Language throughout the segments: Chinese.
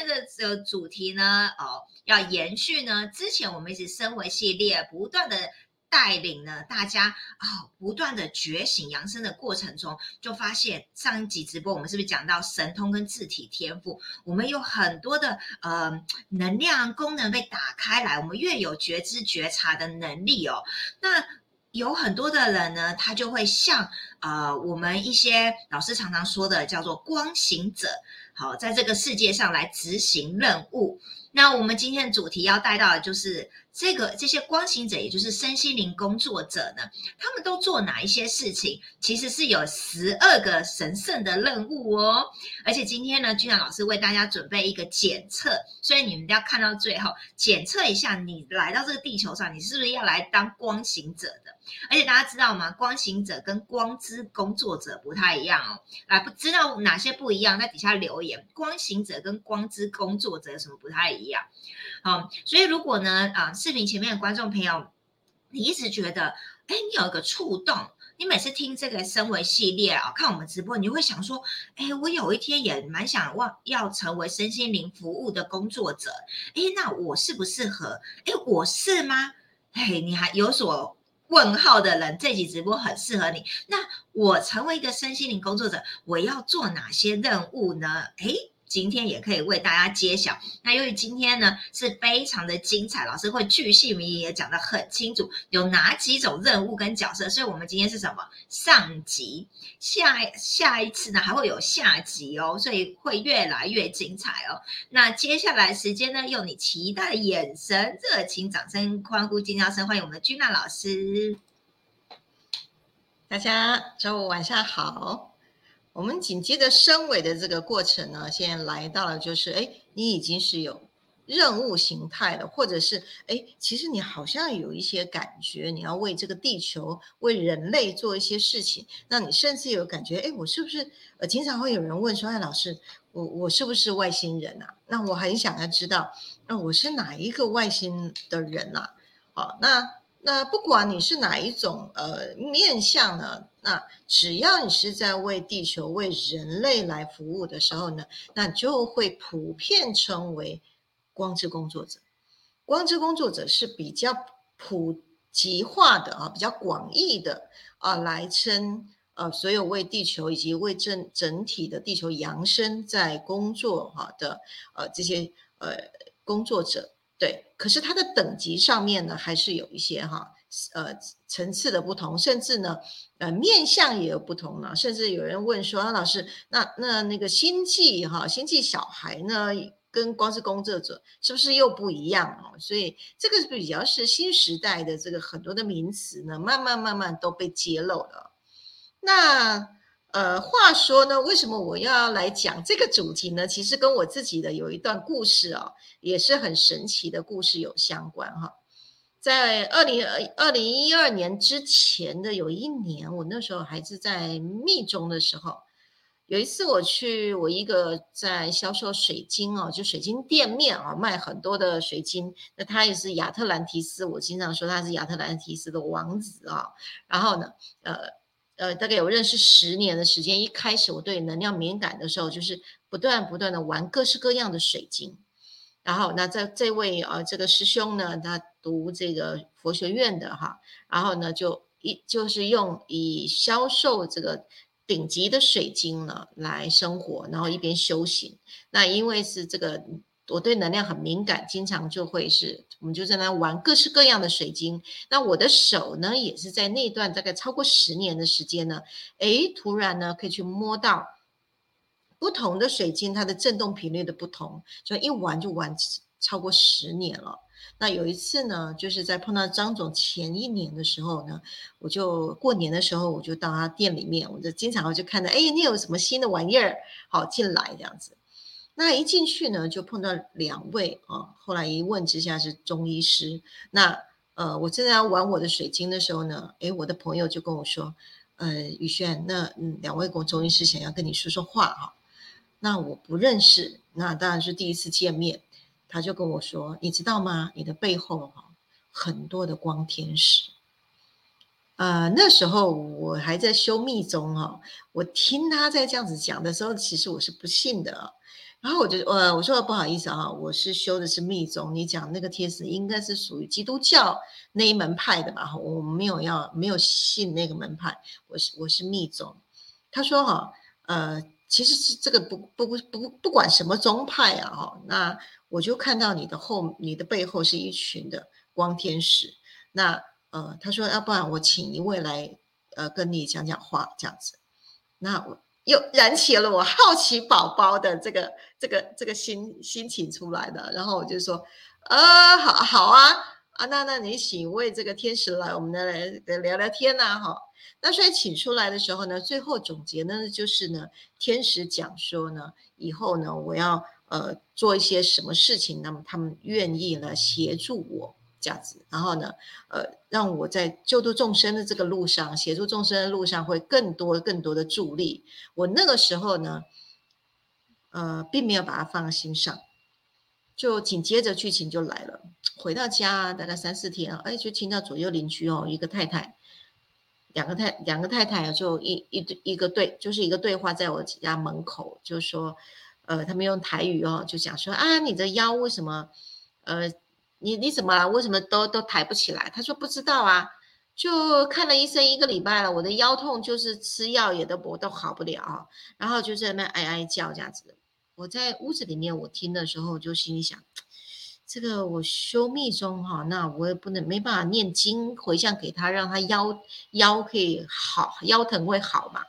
天的这个主题呢，哦，要延续呢，之前我们一直生活系列不断的。带领呢大家啊，不断的觉醒扬升的过程中，就发现上一集直播我们是不是讲到神通跟字体天赋？我们有很多的呃能量功能被打开来，我们越有觉知觉察的能力哦。那有很多的人呢，他就会像呃我们一些老师常常说的叫做光行者，好，在这个世界上来执行任务。那我们今天的主题要带到的就是这个这些光行者，也就是身心灵工作者呢，他们都做哪一些事情？其实是有十二个神圣的任务哦。而且今天呢，君阳老师为大家准备一个检测，所以你们要看到最后，检测一下你来到这个地球上，你是不是要来当光行者的？而且大家知道吗？光行者跟光之工作者不太一样哦。来，不知道哪些不一样，在底下留言。光行者跟光之工作者有什么不太一？一样，好，所以如果呢，啊，视频前面的观众朋友，你一直觉得，哎，你有一个触动，你每次听这个升维系列啊，看我们直播，你会想说，哎，我有一天也蛮想望要成为身心灵服务的工作者，哎，那我适不适合？哎，我是吗？嘿，你还有所问号的人，这集直播很适合你。那我成为一个身心灵工作者，我要做哪些任务呢？哎。今天也可以为大家揭晓。那由于今天呢是非常的精彩，老师会巨细靡遗也讲得很清楚，有哪几种任务跟角色。所以，我们今天是什么上集？下下一次呢还会有下集哦，所以会越来越精彩哦。那接下来时间呢，用你期待的眼神、热情、掌声、欢呼、尖叫声，欢迎我们的君娜老师。大家周五晚上好。我们紧接着升尾的这个过程呢，现在来到了就是，哎，你已经是有任务形态了，或者是，哎，其实你好像有一些感觉，你要为这个地球、为人类做一些事情，那你甚至有感觉，哎，我是不是？呃，经常会有人问说，哎，老师，我我是不是外星人啊？那我很想要知道，那我是哪一个外星的人啊？好，那。那不管你是哪一种呃面相呢，那只要你是在为地球、为人类来服务的时候呢，那就会普遍称为光之工作者。光之工作者是比较普及化的啊，比较广义的啊，来称呃所有为地球以及为整整体的地球扬升在工作哈的呃这些呃工作者。对，可是它的等级上面呢，还是有一些哈，呃，层次的不同，甚至呢，呃，面相也有不同了。甚至有人问说，啊，老师，那那那个星际哈，星际小孩呢，跟光之工作者是不是又不一样哦？所以这个比较是新时代的这个很多的名词呢，慢慢慢慢都被揭露了。那。呃，话说呢，为什么我要来讲这个主题呢？其实跟我自己的有一段故事哦，也是很神奇的故事有相关哈。在二零二二零一二年之前的有一年，我那时候还是在密中的时候，有一次我去我一个在销售水晶哦，就水晶店面啊，卖很多的水晶。那他也是亚特兰提斯，我经常说他是亚特兰提斯的王子啊。然后呢，呃。呃，大概有认识十年的时间。一开始我对能量敏感的时候，就是不断不断的玩各式各样的水晶。然后，那这这位呃这个师兄呢，他读这个佛学院的哈，然后呢就一就是用以销售这个顶级的水晶呢来生活，然后一边修行。那因为是这个。我对能量很敏感，经常就会是，我们就在那玩各式各样的水晶。那我的手呢，也是在那段大概超过十年的时间呢，诶，突然呢可以去摸到不同的水晶，它的振动频率的不同，就一玩就玩超过十年了。那有一次呢，就是在碰到张总前一年的时候呢，我就过年的时候我就到他店里面，我就经常就看到，哎，你有什么新的玩意儿，好进来这样子。那一进去呢，就碰到两位啊。后来一问之下是中医师。那呃，我正在玩我的水晶的时候呢，诶，我的朋友就跟我说，呃，宇轩，那嗯，两位国中医师想要跟你说说话哈。那我不认识，那当然是第一次见面。他就跟我说，你知道吗？你的背后哈，很多的光天使。呃，那时候我还在修密宗哈，我听他在这样子讲的时候，其实我是不信的。然后我就呃我说不好意思啊，我是修的是密宗，你讲那个天使应该是属于基督教那一门派的吧？我没有要没有信那个门派，我是我是密宗。他说哈，呃，其实是这个不不不不不管什么宗派啊哈，那我就看到你的后你的背后是一群的光天使。那呃他说要不然我请一位来呃跟你讲讲话这样子，那我。又燃起了我好奇宝宝的这个这个这个心心情出来的，然后我就说，呃，好好啊啊，那那你请位这个天使来，我们来来聊聊天呐，哈。那所以请出来的时候呢，最后总结呢，就是呢，天使讲说呢，以后呢，我要呃做一些什么事情，那么他们愿意来协助我。这样子，然后呢，呃，让我在救度众生的这个路上，协助众生的路上，会更多更多的助力。我那个时候呢，呃，并没有把它放在心上，就紧接着剧情就来了。回到家大概三四天，哎，就听到左右邻居哦，一个太太，两个太两个太太就一一一个对，就是一个对话，在我家门口，就说，呃，他们用台语哦，就讲说啊，你的腰为什么，呃。你你怎么了？为什么都都抬不起来？他说不知道啊，就看了医生一个礼拜了，我的腰痛就是吃药也都不都好不了，然后就在那哀哀叫这样子。我在屋子里面，我听的时候就心里想，这个我修密宗哈，那我也不能没办法念经回向给他，让他腰腰可以好，腰疼会好嘛。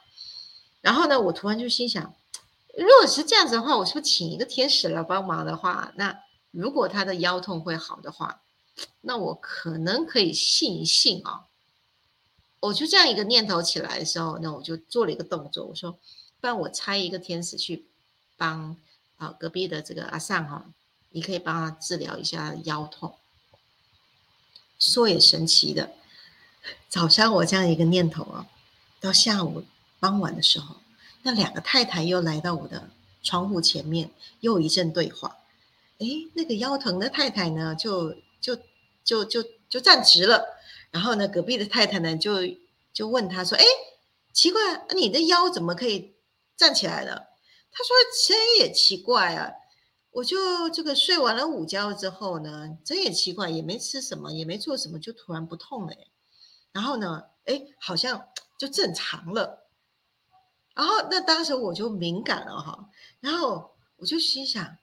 然后呢，我突然就心想，如果是这样子的话，我是不是请一个天使来帮忙的话，那？如果他的腰痛会好的话，那我可能可以信一信啊。我就这样一个念头起来的时候，那我就做了一个动作，我说，不然我差一个天使去帮啊隔壁的这个阿善哈，你可以帮他治疗一下腰痛。说也神奇的，早上我这样一个念头啊，到下午傍晚的时候，那两个太太又来到我的窗户前面，又一阵对话。哎，那个腰疼的太太呢，就就就就就站直了。然后呢，隔壁的太太呢，就就问他说：“哎，奇怪，你的腰怎么可以站起来了？”他说：“真也奇怪啊，我就这个睡完了午觉之后呢，真也奇怪，也没吃什么，也没做什么，就突然不痛了。然后呢，哎，好像就正常了。然后那当时我就敏感了哈，然后我就心想。”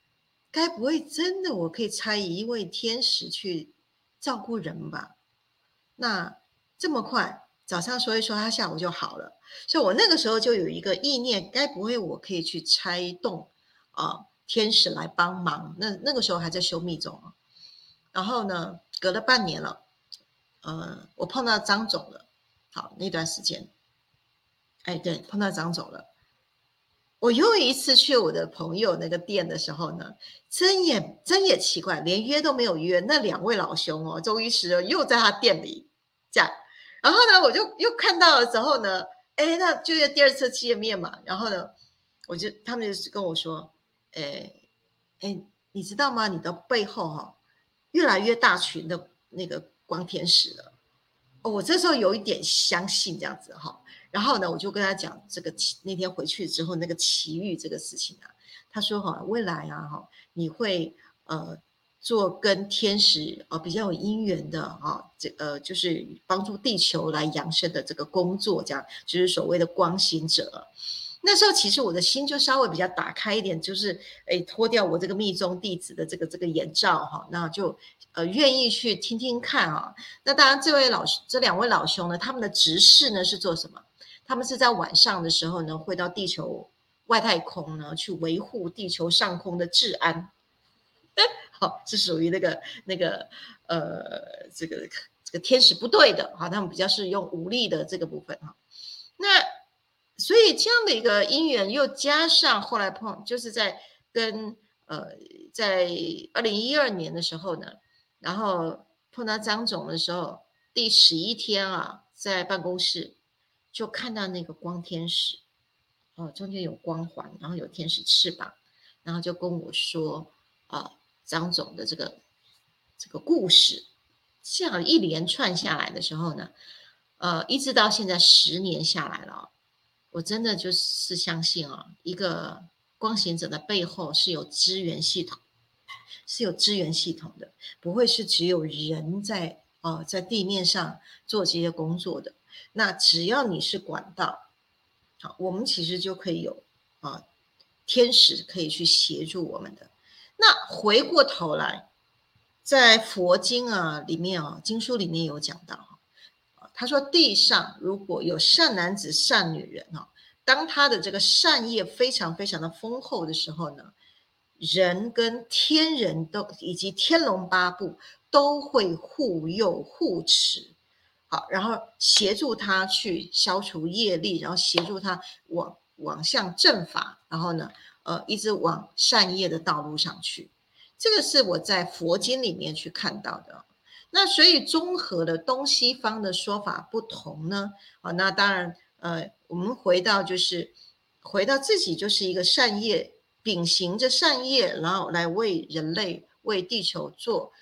该不会真的我可以差一位天使去照顾人吧？那这么快，早上说一说，他下午就好了。所以我那个时候就有一个意念，该不会我可以去拆动啊天使来帮忙？那那个时候还在修密宗啊。然后呢，隔了半年了，呃，我碰到张总了。好，那段时间，哎，对，碰到张总了。我又一次去我的朋友那个店的时候呢，真也真也奇怪，连约都没有约。那两位老兄哦，周医师又在他店里这样，然后呢，我就又看到了之后呢，哎，那就是第二次见面嘛。然后呢，我就他们就是跟我说，哎哎，你知道吗？你的背后哈，越来越大群的那个光天使了。我这时候有一点相信这样子哈。然后呢，我就跟他讲这个奇那天回去之后那个奇遇这个事情啊，他说哈，未来啊哈，你会呃做跟天使啊比较有姻缘的哈，这呃就是帮助地球来扬升的这个工作，这样就是所谓的光行者。那时候其实我的心就稍微比较打开一点，就是诶脱掉我这个密宗弟子的这个这个眼罩哈，那就呃愿意去听听看啊。那当然这位老这两位老兄呢，他们的执事呢是做什么？他们是在晚上的时候呢，会到地球外太空呢，去维护地球上空的治安。好，是属于那个那个呃，这个这个天使部队的哈，他们比较是用武力的这个部分哈。那所以这样的一个因缘，又加上后来碰，就是在跟呃，在二零一二年的时候呢，然后碰到张总的时候，第十一天啊，在办公室。就看到那个光天使，哦，中间有光环，然后有天使翅膀，然后就跟我说，啊，张总的这个这个故事，这样一连串下来的时候呢，呃，一直到现在十年下来了，我真的就是相信啊，一个光行者的背后是有资源系统，是有资源系统的，不会是只有人在哦在地面上做这些工作的。那只要你是管道，好，我们其实就可以有啊天使可以去协助我们的。那回过头来，在佛经啊里面啊经书里面有讲到啊，他说地上如果有善男子善女人啊。当他的这个善业非常非常的丰厚的时候呢，人跟天人都以及天龙八部都会护佑护持，好，然后协助他去消除业力，然后协助他往往向正法，然后呢，呃，一直往善业的道路上去。这个是我在佛经里面去看到的。那所以综合的东西方的说法不同呢，啊，那当然。呃，我们回到就是回到自己就是一个善业，秉行着善业，然后来为人类、为地球做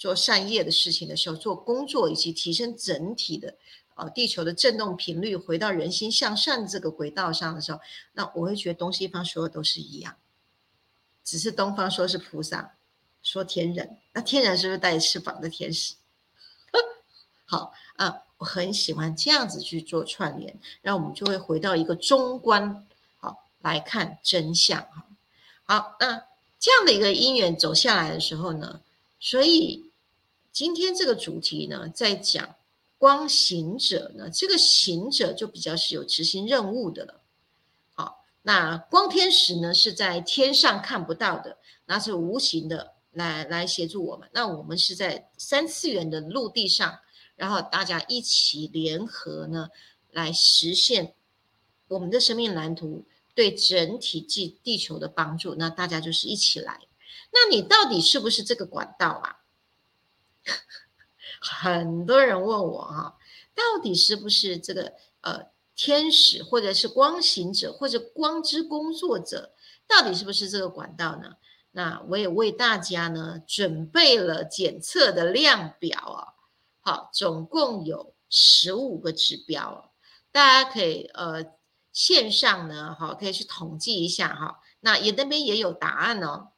做善业的事情的时候，做工作以及提升整体的啊地球的振动频率，回到人心向善这个轨道上的时候，那我会觉得东西方所有都是一样，只是东方说是菩萨，说天人，那天人是不是带翅膀的天使？好啊。我很喜欢这样子去做串联，然后我们就会回到一个中观，好来看真相哈。好，那这样的一个因缘走下来的时候呢，所以今天这个主题呢，在讲光行者呢，这个行者就比较是有执行任务的了。好，那光天使呢是在天上看不到的，那是无形的来来协助我们。那我们是在三次元的陆地上。然后大家一起联合呢，来实现我们的生命蓝图对整体地地球的帮助。那大家就是一起来。那你到底是不是这个管道啊？很多人问我哈，到底是不是这个呃天使，或者是光行者，或者光之工作者，到底是不是这个管道呢？那我也为大家呢准备了检测的量表啊。好，总共有十五个指标，大家可以呃线上呢，好可以去统计一下哈。那也那边也有答案哦。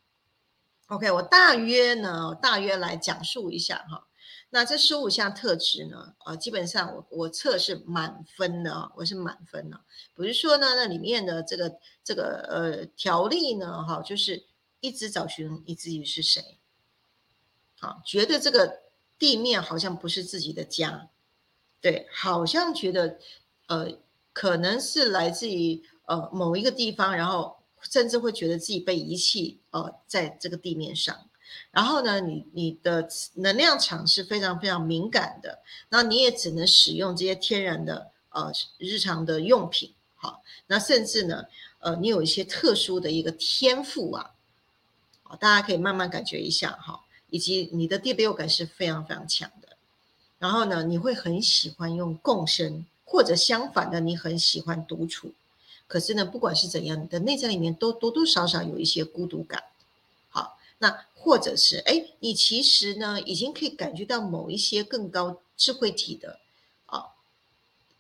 OK，我大约呢，大约来讲述一下哈。那这十五项特质呢，呃，基本上我我测是满分的，我是满分的。比如说呢，那里面的这个这个呃条例呢，哈，就是一直找寻你自己是谁，好，觉得这个。地面好像不是自己的家，对，好像觉得，呃，可能是来自于呃某一个地方，然后甚至会觉得自己被遗弃，呃，在这个地面上。然后呢，你你的能量场是非常非常敏感的，那你也只能使用这些天然的呃日常的用品，好，那甚至呢，呃，你有一些特殊的一个天赋啊，好，大家可以慢慢感觉一下哈。以及你的第六感是非常非常强的，然后呢，你会很喜欢用共生，或者相反的，你很喜欢独处。可是呢，不管是怎样，你的内在里面都多多少少有一些孤独感。好，那或者是哎，你其实呢，已经可以感觉到某一些更高智慧体的啊，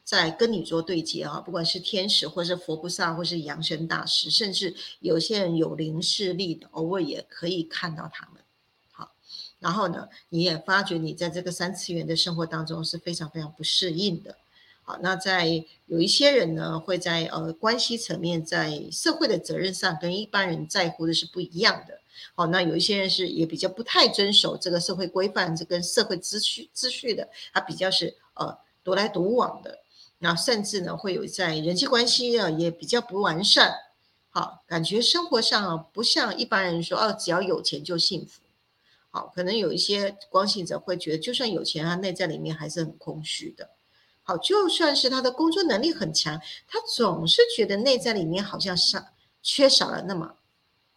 在跟你做对接啊，不管是天使，或是佛菩萨，或是扬声大师，甚至有些人有灵视力的，偶尔也可以看到他们。好然后呢，你也发觉你在这个三次元的生活当中是非常非常不适应的。好，那在有一些人呢，会在呃关系层面，在社会的责任上跟一般人在乎的是不一样的。好，那有一些人是也比较不太遵守这个社会规范，这跟社会秩序秩序的，他比较是呃独来独往的。那甚至呢，会有在人际关系啊也比较不完善。好，感觉生活上啊不像一般人说哦，只要有钱就幸福。好，可能有一些光信者会觉得，就算有钱，他内在里面还是很空虚的。好，就算是他的工作能力很强，他总是觉得内在里面好像少缺少了那么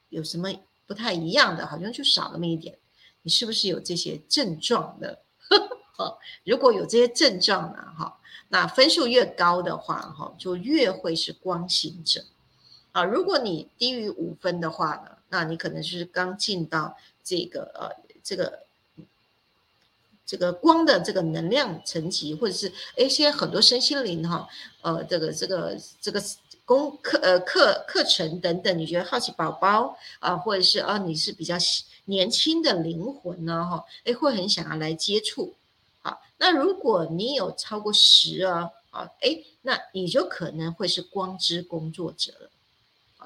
有什么不太一样的，好像就少那么一点。你是不是有这些症状的？好，如果有这些症状呢，哈，那分数越高的话，哈，就越会是光行者。啊，如果你低于五分的话呢，那你可能就是刚进到这个呃。这个这个光的这个能量层级，或者是哎，现在很多身心灵哈，呃，这个这个这个功课呃课课程等等，你觉得好奇宝宝啊，或者是啊你是比较年轻的灵魂呢哈，哎会很想要来接触。好，那如果你有超过十啊，啊哎，那你就可能会是光之工作者了。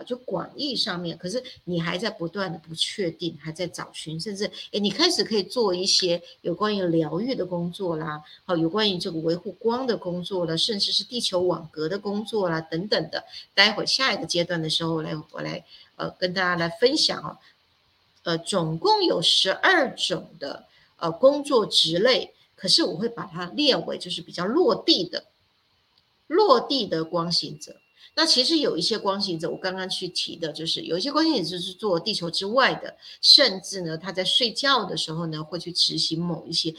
就广义上面，可是你还在不断的不确定，还在找寻，甚至哎，你开始可以做一些有关于疗愈的工作啦，好，有关于这个维护光的工作了，甚至是地球网格的工作啦，等等的。待会下一个阶段的时候，来我来呃跟大家来分享哦，呃，总共有十二种的呃工作职类，可是我会把它列为就是比较落地的，落地的光行者。那其实有一些光行者，我刚刚去提的，就是有一些光行者是做地球之外的，甚至呢，他在睡觉的时候呢，会去执行某一些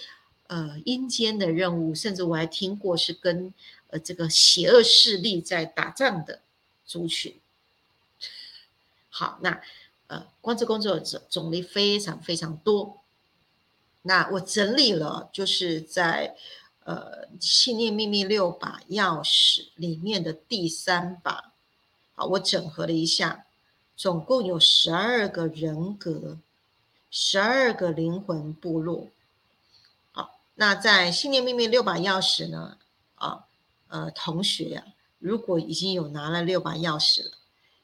呃阴间的任务，甚至我还听过是跟呃这个邪恶势力在打仗的族群。好，那呃光之工作者种类非常非常多，那我整理了，就是在。呃，信念秘密六把钥匙里面的第三把，好，我整合了一下，总共有十二个人格，十二个灵魂部落。好，那在信念秘密六把钥匙呢？啊，呃，同学呀，如果已经有拿了六把钥匙了。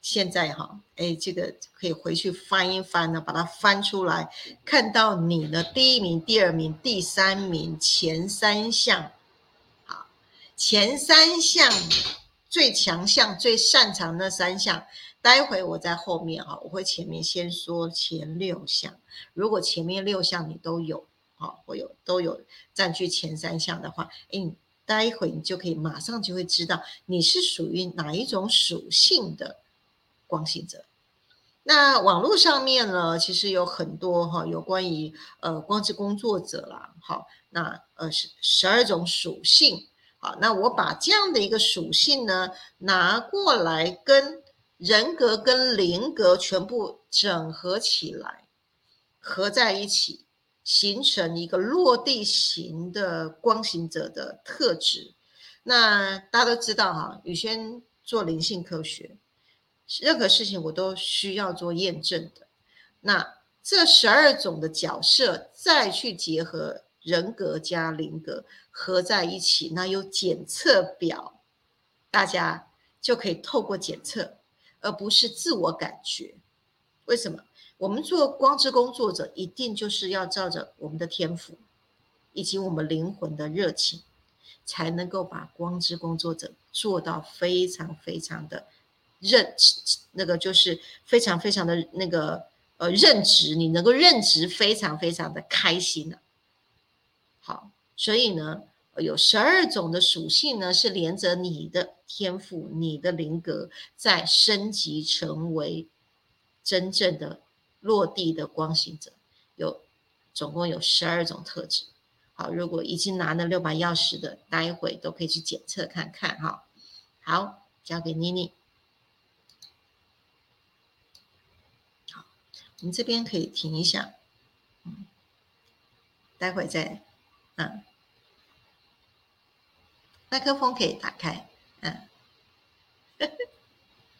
现在哈，哎，这个可以回去翻一翻呢，把它翻出来，看到你的第一名、第二名、第三名前三项，好，前三项最强项、最擅长那三项，待会我在后面哈，我会前面先说前六项，如果前面六项你都有，好，我有都有占据前三项的话，哎，待会你就可以马上就会知道你是属于哪一种属性的。光行者，那网络上面呢，其实有很多哈，有关于呃光之工作者啦，好，那呃十十二种属性，好，那我把这样的一个属性呢拿过来，跟人格跟灵格全部整合起来，合在一起，形成一个落地型的光行者的特质。那大家都知道哈，宇轩做灵性科学。任何事情我都需要做验证的。那这十二种的角色再去结合人格加灵格合在一起，那有检测表，大家就可以透过检测，而不是自我感觉。为什么？我们做光之工作者，一定就是要照着我们的天赋以及我们灵魂的热情，才能够把光之工作者做到非常非常的。认那个就是非常非常的那个呃认知，你能够认知非常非常的开心的。好，所以呢，有十二种的属性呢，是连着你的天赋、你的灵格，在升级成为真正的落地的光行者。有总共有十二种特质。好，如果已经拿了六把钥匙的，待会都可以去检测看看哈。好，交给妮妮。你这边可以停一下，嗯，待会再，嗯，麦克风可以打开，嗯，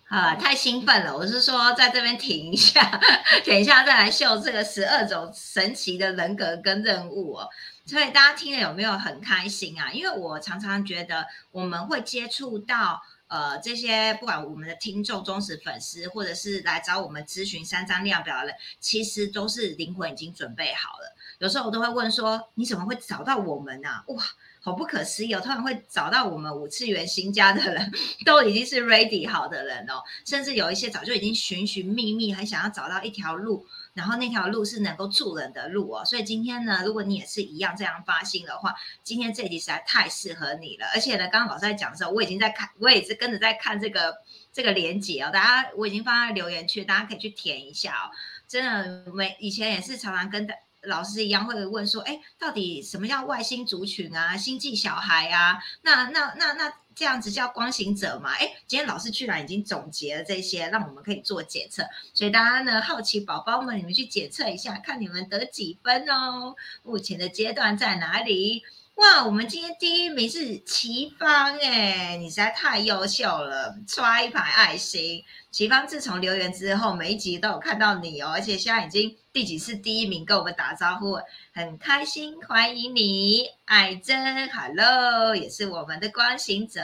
啊，太兴奋了！我是说，在这边停一下，等一下再来秀这个十二种神奇的人格跟任务哦。所以大家听了有没有很开心啊？因为我常常觉得我们会接触到。呃，这些不管我们的听众、忠实粉丝，或者是来找我们咨询三张量表的人，其实都是灵魂已经准备好了。有时候我都会问说：“你怎么会找到我们呢？”哇，好不可思议哦！突然会找到我们五次元新家的人，都已经是 ready 好的人哦。甚至有一些早就已经寻寻觅觅，很想要找到一条路。然后那条路是能够助人的路哦，所以今天呢，如果你也是一样这样发心的话，今天这集实在太适合你了。而且呢，刚刚老师在讲的时候，我已经在看，我也是跟着在看这个这个连接哦。大家我已经放在留言区，大家可以去填一下哦。真的，每以前也是常常跟老师一样会问说，哎，到底什么叫外星族群啊？星际小孩啊？那那那那。这样子叫光行者嘛？哎，今天老师居然已经总结了这些，让我们可以做检测。所以大家呢，好奇宝宝们，你们去检测一下，看你们得几分哦。目前的阶段在哪里？哇，我们今天第一名是齐芳哎，你实在太优秀了，刷一排爱心。齐芳自从留言之后，每一集都有看到你哦，而且现在已经第几次第一名跟我们打招呼，很开心，欢迎你，爱珍，Hello，也是我们的光行者，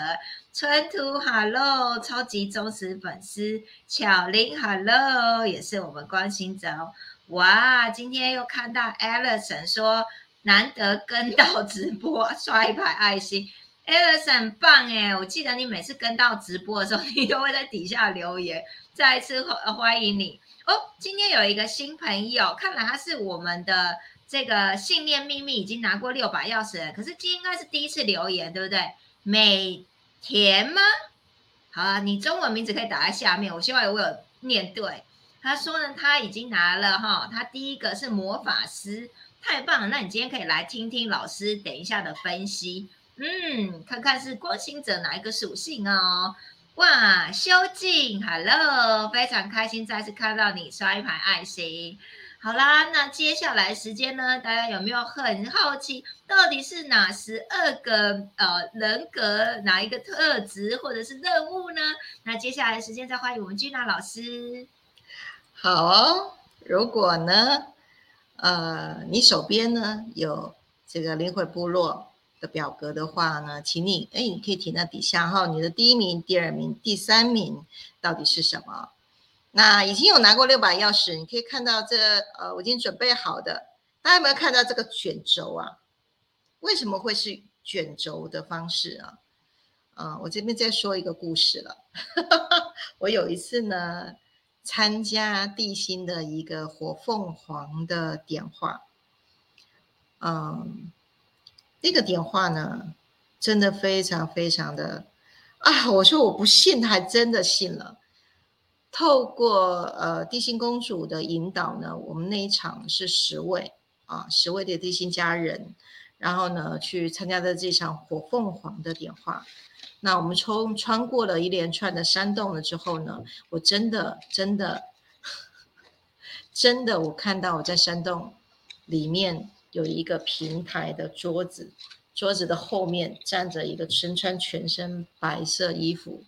春图，Hello，超级忠实粉丝，巧玲，Hello，也是我们光行者，哇，今天又看到 Alison 说。难得跟到直播，刷一排爱心，Alice 很棒哎！我记得你每次跟到直播的时候，你都会在底下留言，再一次欢迎你哦。今天有一个新朋友，看来他是我们的这个信念秘密已经拿过六把钥匙了，可是今天应该是第一次留言，对不对？美田吗？好啊，你中文名字可以打在下面，我希望我有念对。他说呢，他已经拿了哈，他第一个是魔法师。太棒了！那你今天可以来听听老师等一下的分析，嗯，看看是光行者哪一个属性哦。哇，修静，Hello，非常开心再次看到你，刷一排爱心。好啦，那接下来时间呢？大家有没有很好奇，到底是哪十二个呃人格，哪一个特质或者是任务呢？那接下来时间再欢迎我们君娜老师。好，如果呢？呃，你手边呢有这个灵魂部落的表格的话呢，请你哎，你可以填在底下哈。你的第一名、第二名、第三名到底是什么？那已经有拿过六把钥匙，你可以看到这呃，我已经准备好的。大家有没有看到这个卷轴啊？为什么会是卷轴的方式啊？啊，我这边再说一个故事了。我有一次呢。参加地心的一个火凤凰的点化，嗯，那个点化呢，真的非常非常的啊！我说我不信，他还真的信了。透过呃地心公主的引导呢，我们那一场是十位啊，十位的地心家人，然后呢去参加的这场火凤凰的点化。那我们冲穿过了一连串的山洞了之后呢，我真的真的 真的，我看到我在山洞里面有一个平台的桌子，桌子的后面站着一个身穿全身白色衣服，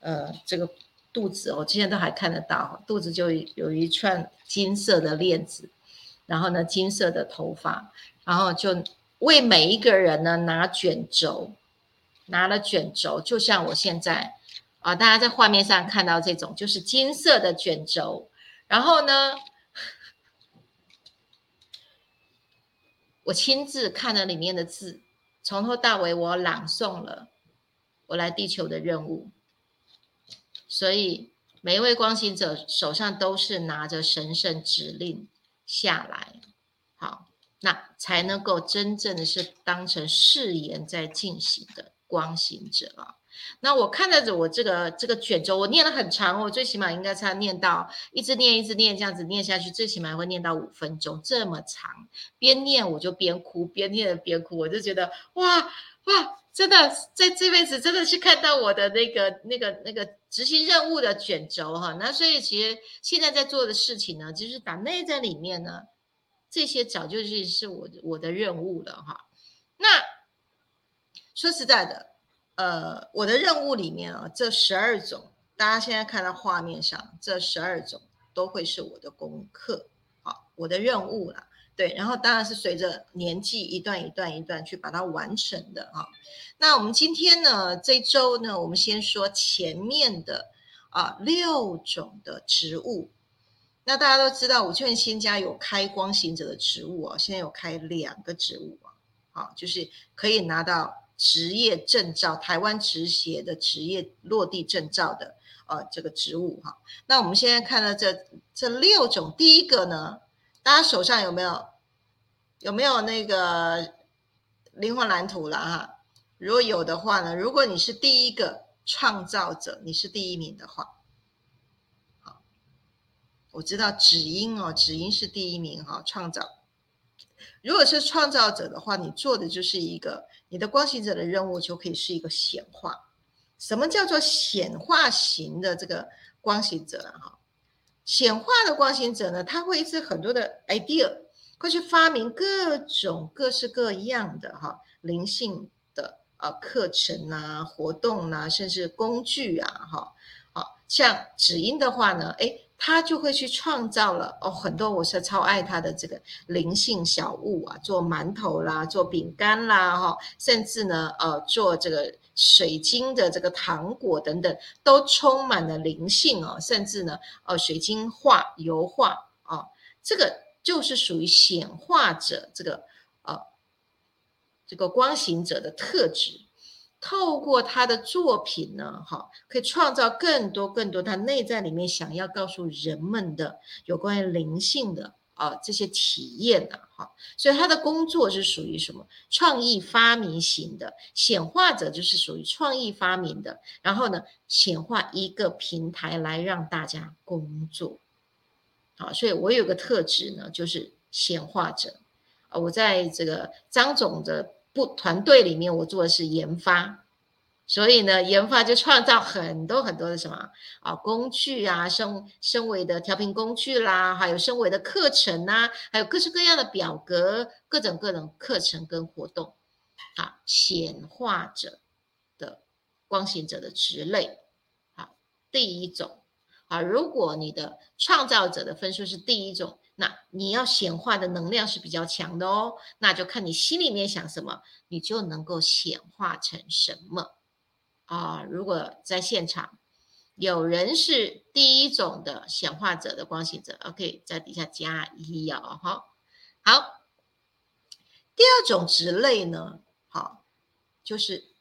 呃，这个肚子我之前都还看得到，肚子就有一串金色的链子，然后呢，金色的头发，然后就为每一个人呢拿卷轴。拿了卷轴，就像我现在啊，大家在画面上看到这种，就是金色的卷轴。然后呢，我亲自看了里面的字，从头到尾我朗诵了我来地球的任务。所以每一位光行者手上都是拿着神圣指令下来，好，那才能够真正的是当成誓言在进行的。光行者啊，那我看着我这个这个卷轴，我念了很长，我最起码应该才念到一直念一直念这样子念下去，最起码会念到五分钟这么长。边念我就边哭，边念边哭，我就觉得哇哇，真的在这辈子真的是看到我的那个那个那个执行任务的卷轴哈。那所以其实现在在做的事情呢，就是把内在里面呢，这些早就是是我我的任务了哈。那。说实在的，呃，我的任务里面啊，这十二种，大家现在看到画面上，这十二种都会是我的功课，好，我的任务啦，对，然后当然是随着年纪一段一段一段去把它完成的啊。那我们今天呢，这周呢，我们先说前面的啊六种的植物。那大家都知道，我劝新家有开光行者的植物啊，现在有开两个植物啊，好，就是可以拿到。职业证照，台湾职协的职业落地证照的，呃，这个职务哈。那我们现在看到这这六种，第一个呢，大家手上有没有有没有那个灵魂蓝图了哈？如果有的话呢，如果你是第一个创造者，你是第一名的话，好，我知道止音哦，止音是第一名哈，创造。如果是创造者的话，你做的就是一个。你的光行者的任务就可以是一个显化。什么叫做显化型的这个光行者啊？哈，显化的光行者呢，他会是很多的 idea，会去发明各种各式各样的哈灵性的呃课程啊、活动啊，甚至工具啊，哈，好像指音的话呢，哎。他就会去创造了哦，很多我是超爱他的这个灵性小物啊，做馒头啦，做饼干啦，哈，甚至呢，呃，做这个水晶的这个糖果等等，都充满了灵性哦，甚至呢，呃，水晶画、油画啊，这个就是属于显化者这个呃这个光行者的特质。透过他的作品呢，哈，可以创造更多更多他内在里面想要告诉人们的有关于灵性的啊这些体验的哈，所以他的工作是属于什么？创意发明型的显化者，就是属于创意发明的，然后呢显化一个平台来让大家工作，好，所以我有个特质呢，就是显化者。啊，我在这个张总的。不，团队里面我做的是研发，所以呢，研发就创造很多很多的什么啊工具啊，升升维的调频工具啦，还有升维的课程呐，还有各式各样的表格，各种各种课程跟活动。啊，显化者的光行者的职类，好，第一种。啊，如果你的创造者的分数是第一种。那你要显化的能量是比较强的哦，那就看你心里面想什么，你就能够显化成什么啊。如果在现场有人是第一种的显化者的光行者，OK，在底下加一哦，好，好。第二种职类呢，好，就是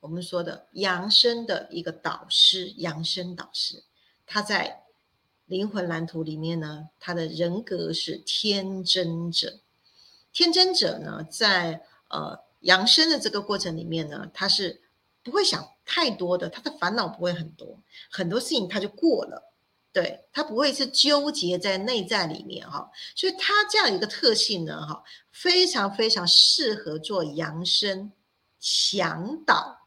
我们说的扬生的一个导师，扬生导师，他在。灵魂蓝图里面呢，他的人格是天真者。天真者呢，在呃养生的这个过程里面呢，他是不会想太多的，他的烦恼不会很多，很多事情他就过了。对他不会是纠结在内在里面哈，所以他这样一个特性呢，哈，非常非常适合做养生向导。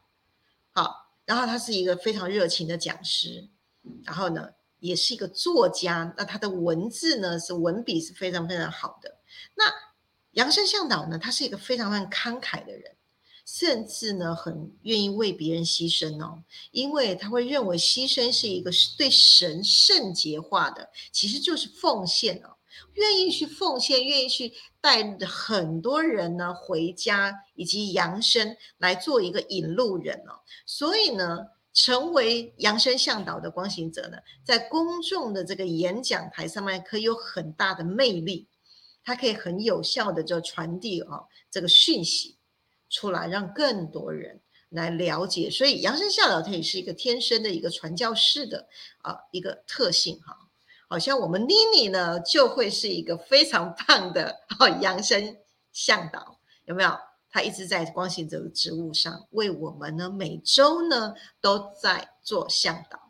好，然后他是一个非常热情的讲师，然后呢。也是一个作家，那他的文字呢是文笔是非常非常好的。那杨生向导呢，他是一个非常非常慷慨的人，甚至呢很愿意为别人牺牲哦，因为他会认为牺牲是一个对神圣洁化的，其实就是奉献哦，愿意去奉献，愿意去带很多人呢回家，以及扬生来做一个引路人哦，所以呢。成为扬声向导的光行者呢，在公众的这个演讲台上面，可以有很大的魅力，它可以很有效的就传递啊这个讯息出来，让更多人来了解。所以扬声向导它也是一个天生的一个传教士的啊一个特性哈。好像我们妮妮呢，就会是一个非常棒的哦扬声向导，有没有？他一直在光行者的职务上为我们呢，每周呢都在做向导，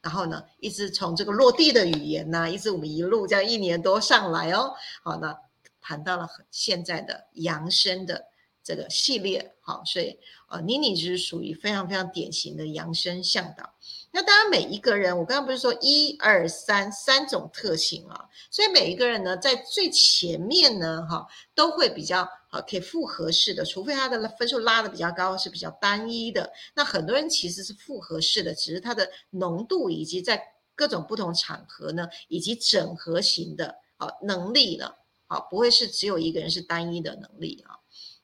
然后呢，一直从这个落地的语言呢，一直我们一路这样一年多上来哦，好，那谈到了现在的扬声的这个系列，好，所以呃，妮妮就是属于非常非常典型的扬声向导。那当然，每一个人，我刚刚不是说一二三三种特性啊，所以每一个人呢，在最前面呢，哈，都会比较好，可以复合式的，除非他的分数拉的比较高，是比较单一的。那很多人其实是复合式的，只是它的浓度以及在各种不同场合呢，以及整合型的啊能力呢，好，不会是只有一个人是单一的能力啊。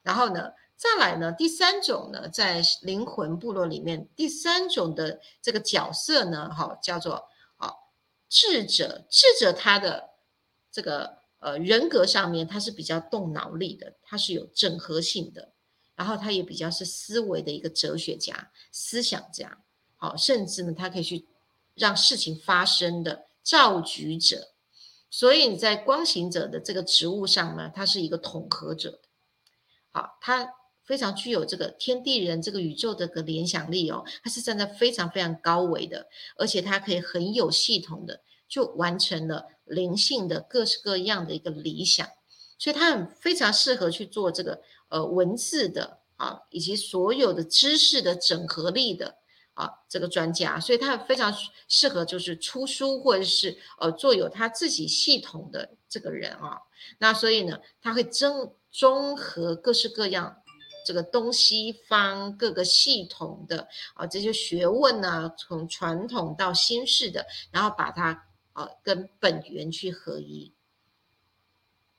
然后呢？再来呢，第三种呢，在灵魂部落里面，第三种的这个角色呢，哈，叫做啊智者。智者他的这个呃人格上面，他是比较动脑力的，他是有整合性的，然后他也比较是思维的一个哲学家、思想家，好，甚至呢，他可以去让事情发生的造局者。所以你在光行者的这个职务上呢，他是一个统合者，好，他。非常具有这个天地人这个宇宙的个联想力哦，他是站在非常非常高维的，而且他可以很有系统的就完成了灵性的各式各样的一个理想，所以他很非常适合去做这个呃文字的啊，以及所有的知识的整合力的啊这个专家，所以他非常适合就是出书或者是呃做有他自己系统的这个人啊。那所以呢，他会综综合各式各样这个东西方各个系统的啊这些学问呢，从传统到新式的，然后把它跟本源去合一，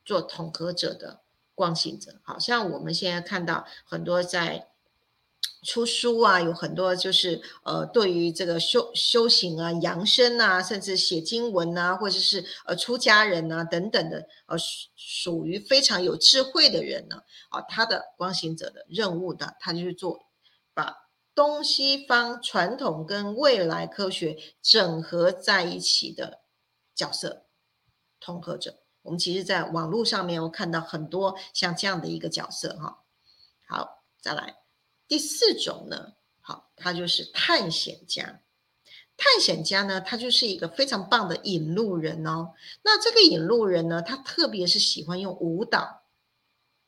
做统合者的光行者。好像我们现在看到很多在。出书啊，有很多就是呃，对于这个修修行啊、养生啊，甚至写经文啊，或者是呃出家人啊等等的，呃属于非常有智慧的人呢，啊，他的光行者的任务呢，他就是做把东西方传统跟未来科学整合在一起的角色，统合者。我们其实在网络上面，我看到很多像这样的一个角色哈。好，再来。第四种呢，好，他就是探险家。探险家呢，他就是一个非常棒的引路人哦。那这个引路人呢，他特别是喜欢用舞蹈、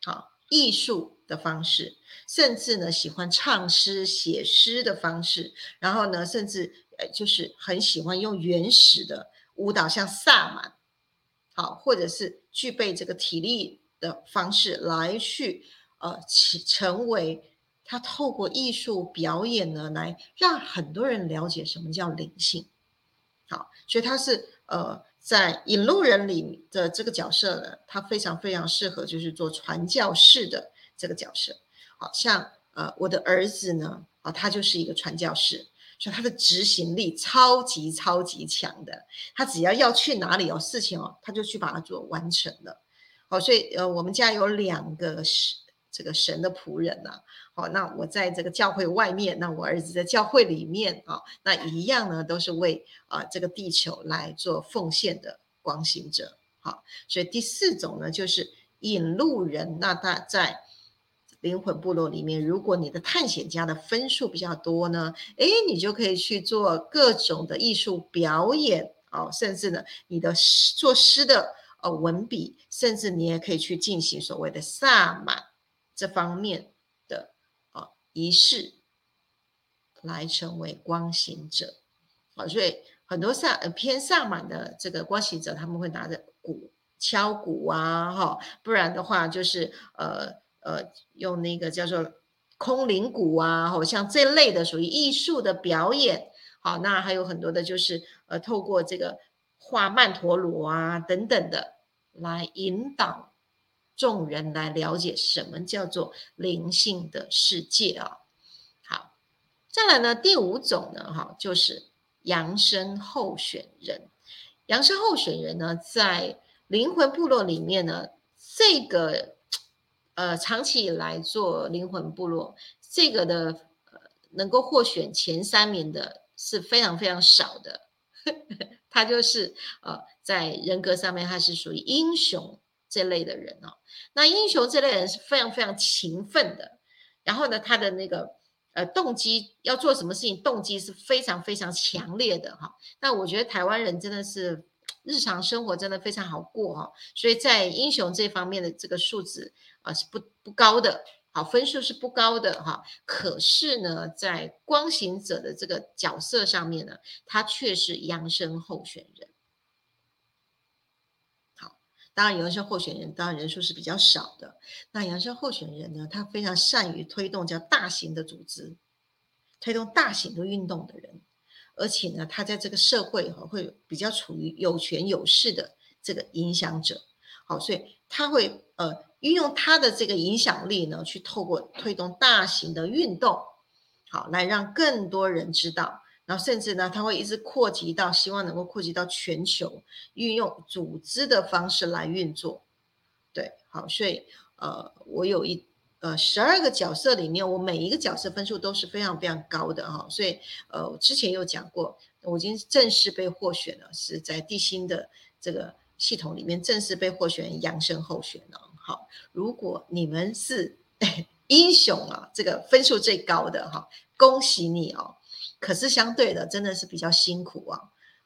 好艺术的方式，甚至呢喜欢唱诗、写诗的方式。然后呢，甚至呃，就是很喜欢用原始的舞蹈，像萨满，好，或者是具备这个体力的方式来去呃成为。他透过艺术表演呢，来让很多人了解什么叫灵性。好，所以他是呃，在引路人里的这个角色呢，他非常非常适合就是做传教士的这个角色。好像呃，我的儿子呢，啊，他就是一个传教士，所以他的执行力超级超级强的。他只要要去哪里有事情哦，他就去把它做完成了。好，所以呃，我们家有两个是这个神的仆人呐。好，那我在这个教会外面，那我儿子在教会里面啊，那一样呢，都是为啊这个地球来做奉献的光行者。好，所以第四种呢，就是引路人。那他在灵魂部落里面，如果你的探险家的分数比较多呢，诶，你就可以去做各种的艺术表演哦，甚至呢，你的作诗的呃文笔，甚至你也可以去进行所谓的萨满这方面的啊。仪式来成为光行者，好，所以很多萨偏萨满的这个光行者，他们会拿着鼓敲鼓啊，哈，不然的话就是呃呃用那个叫做空灵鼓啊，好像这类的属于艺术的表演，好，那还有很多的就是呃透过这个画曼陀罗啊等等的来引导。众人来了解什么叫做灵性的世界啊？好，再来呢，第五种呢，哈，就是扬生候选人。扬生候选人呢，在灵魂部落里面呢，这个呃，长期以来做灵魂部落，这个的呃，能够获选前三名的是非常非常少的。他就是呃，在人格上面，他是属于英雄。这类的人哦，那英雄这类人是非常非常勤奋的，然后呢，他的那个呃动机要做什么事情，动机是非常非常强烈的哈。那我觉得台湾人真的是日常生活真的非常好过哈，所以在英雄这方面的这个数字啊是不不高的，好分数是不高的哈。可是呢，在光行者的这个角色上面呢，他却是扬升候选人。好当然，有一些候选人当然人数是比较少的。那杨生候选人呢，他非常善于推动叫大型的组织，推动大型的运动的人，而且呢，他在这个社会哈会比较处于有权有势的这个影响者。好，所以他会呃运用他的这个影响力呢，去透过推动大型的运动，好来让更多人知道。然后甚至呢，他会一直扩及到，希望能够扩及到全球，运用组织的方式来运作。对，好，所以呃，我有一呃十二个角色里面，我每一个角色分数都是非常非常高的哈。所以呃，我之前有讲过，我已经正式被获选了，是在地心的这个系统里面正式被获选养生候选了。好，如果你们是英雄啊，这个分数最高的哈，恭喜你哦。可是相对的，真的是比较辛苦啊。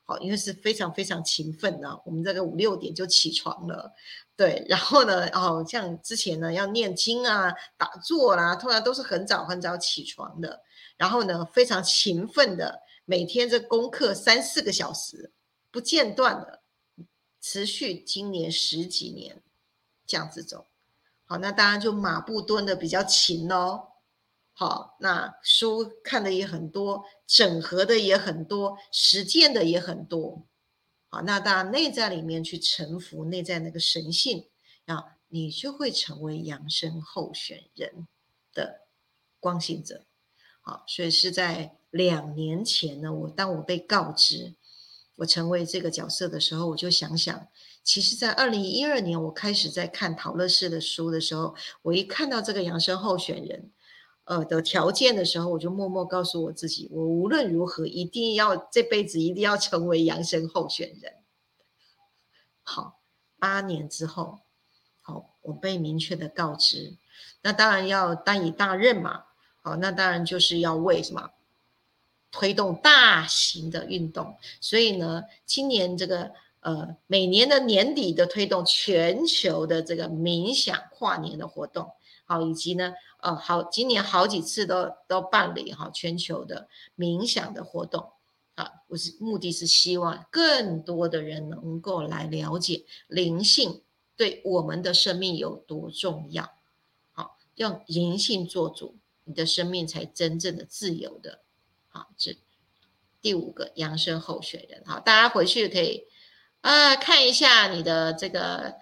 好，因为是非常非常勤奋的。我们这个五六点就起床了，对。然后呢，哦，像之前呢要念经啊、打坐啦，通常都是很早很早起床的。然后呢非常勤奋的每天这功课三四个小时不间断的持续，今年十几年这样子走。好，那当然就马步蹲的比较勤喽。好，那书看的也很多，整合的也很多，实践的也很多。好，那大家内在里面去臣服内在那个神性，啊，你就会成为扬升候选人的光行者。好，所以是在两年前呢，我当我被告知我成为这个角色的时候，我就想想。其实，在二零一二年，我开始在看陶乐士的书的时候，我一看到这个养生候选人，呃的条件的时候，我就默默告诉我自己，我无论如何一定要这辈子一定要成为养生候选人。好，八年之后，好，我被明确的告知，那当然要担以大任嘛。好，那当然就是要为什么推动大型的运动，所以呢，今年这个。呃，每年的年底的推动全球的这个冥想跨年的活动，好，以及呢，呃，好，今年好几次都都办理哈全球的冥想的活动，啊，我是目的是希望更多的人能够来了解灵性对我们的生命有多重要，好，用灵性做主，你的生命才真正的自由的，好，这第五个扬升候选人，好，大家回去可以。啊，看一下你的这个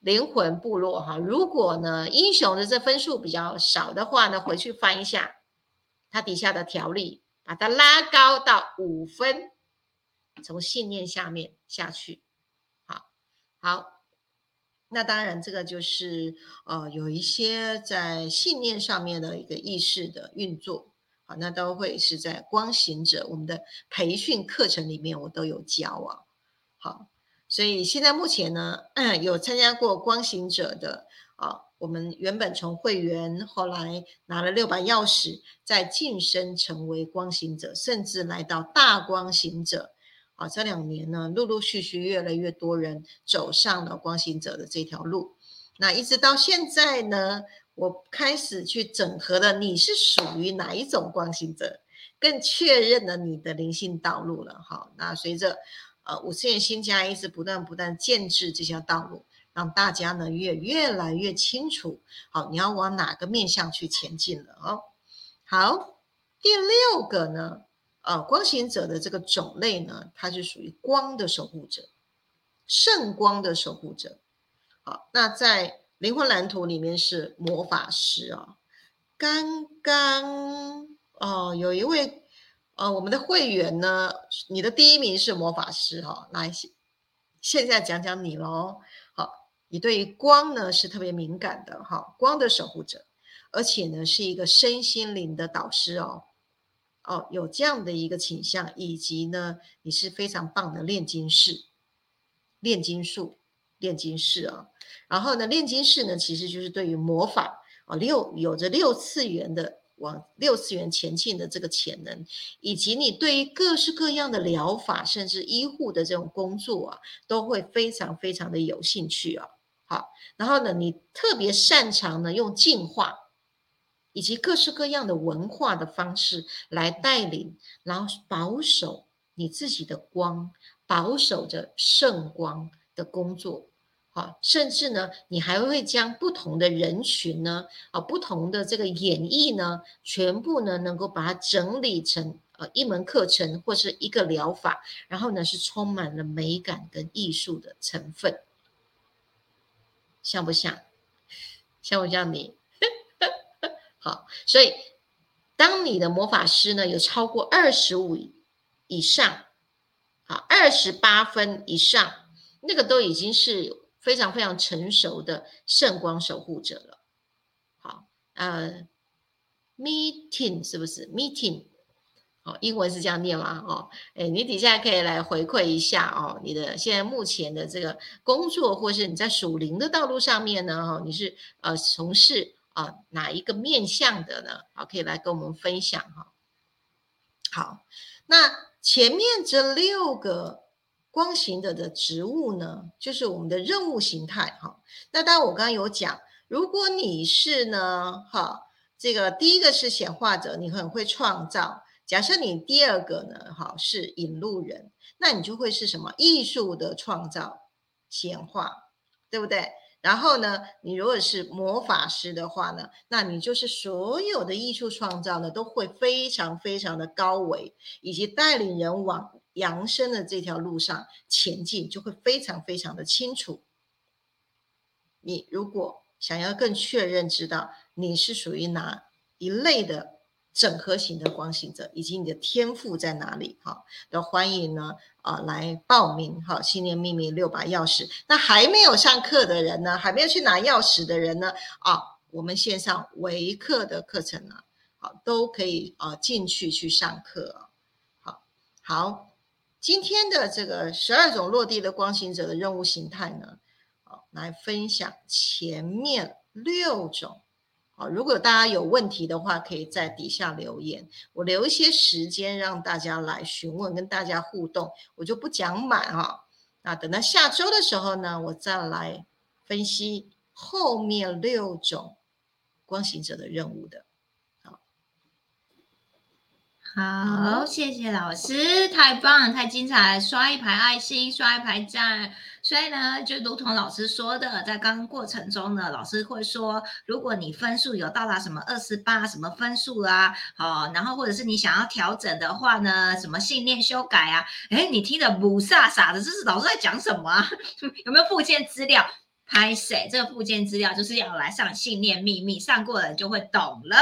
灵魂部落哈。如果呢，英雄的这分数比较少的话呢，回去翻一下它底下的条例，把它拉高到五分，从信念下面下去。好，好。那当然，这个就是呃，有一些在信念上面的一个意识的运作。好，那都会是在光行者我们的培训课程里面，我都有教啊。好。所以现在目前呢，有参加过光行者的啊，我们原本从会员，后来拿了六把钥匙，再晋升成为光行者，甚至来到大光行者啊。这两年呢，陆陆续续越来越多人走上了光行者的这条路。那一直到现在呢，我开始去整合了，你是属于哪一种光行者，更确认了你的灵性道路了。好，那随着。呃，五次元新家一直不断不断建制这条道路，让大家呢越越来越清楚。好，你要往哪个面向去前进了哦。好，第六个呢，呃，光行者的这个种类呢，它是属于光的守护者，圣光的守护者。好，那在灵魂蓝图里面是魔法师啊。刚刚哦，有一位。呃，我们的会员呢，你的第一名是魔法师哈，来，现在讲讲你喽。好，你对于光呢是特别敏感的哈，光的守护者，而且呢是一个身心灵的导师哦，哦，有这样的一个倾向，以及呢你是非常棒的炼金士，炼金术，炼金士啊，然后呢炼金士呢其实就是对于魔法啊六有着六次元的。往六次元前进的这个潜能，以及你对于各式各样的疗法，甚至医护的这种工作啊，都会非常非常的有兴趣啊。好，然后呢，你特别擅长呢用进化，以及各式各样的文化的方式来带领，然后保守你自己的光，保守着圣光的工作。啊，甚至呢，你还会将不同的人群呢，啊，不同的这个演绎呢，全部呢，能够把它整理成呃一门课程或是一个疗法，然后呢，是充满了美感跟艺术的成分，像不像？像不像你？好，所以当你的魔法师呢有超过二十五以上，好，二十八分以上，那个都已经是。非常非常成熟的圣光守护者了。好，呃，meeting 是不是 meeting？哦，英文是这样念吗？哦，哎，你底下可以来回馈一下哦，你的现在目前的这个工作，或是你在属灵的道路上面呢？哈，你是呃从事啊哪一个面向的呢？好，可以来跟我们分享哈。好，那前面这六个。光行者的职务呢，就是我们的任务形态哈。那当然，我刚刚有讲，如果你是呢，哈，这个第一个是显化者，你很会创造。假设你第二个呢，哈是引路人，那你就会是什么艺术的创造显化，对不对？然后呢，你如果是魔法师的话呢，那你就是所有的艺术创造呢都会非常非常的高维，以及带领人往扬升的这条路上前进，就会非常非常的清楚。你如果想要更确认知道你是属于哪一类的。整合型的光行者，以及你的天赋在哪里？哈，都欢迎呢啊来报名哈！新年秘密六把钥匙。那还没有上课的人呢？还没有去拿钥匙的人呢？啊，我们线上维课的课程呢，好都可以啊进去去上课。好，好，今天的这个十二种落地的光行者的任务形态呢，好来分享前面六种。好，如果大家有问题的话，可以在底下留言，我留一些时间让大家来询问，跟大家互动，我就不讲满哈。那等到下周的时候呢，我再来分析后面六种光行者的任务的。好，谢谢老师，太棒，太精彩，刷一排爱心，刷一排赞。所以呢，就如同老师说的，在刚刚过程中呢，老师会说，如果你分数有到达什么二十八什么分数啦，好，然后或者是你想要调整的话呢，什么信念修改啊，哎，你听得不飒飒的，这是老师在讲什么啊？有没有附件资料？拍谁？这个附件资料就是要来上信念秘密，上过的人就会懂了。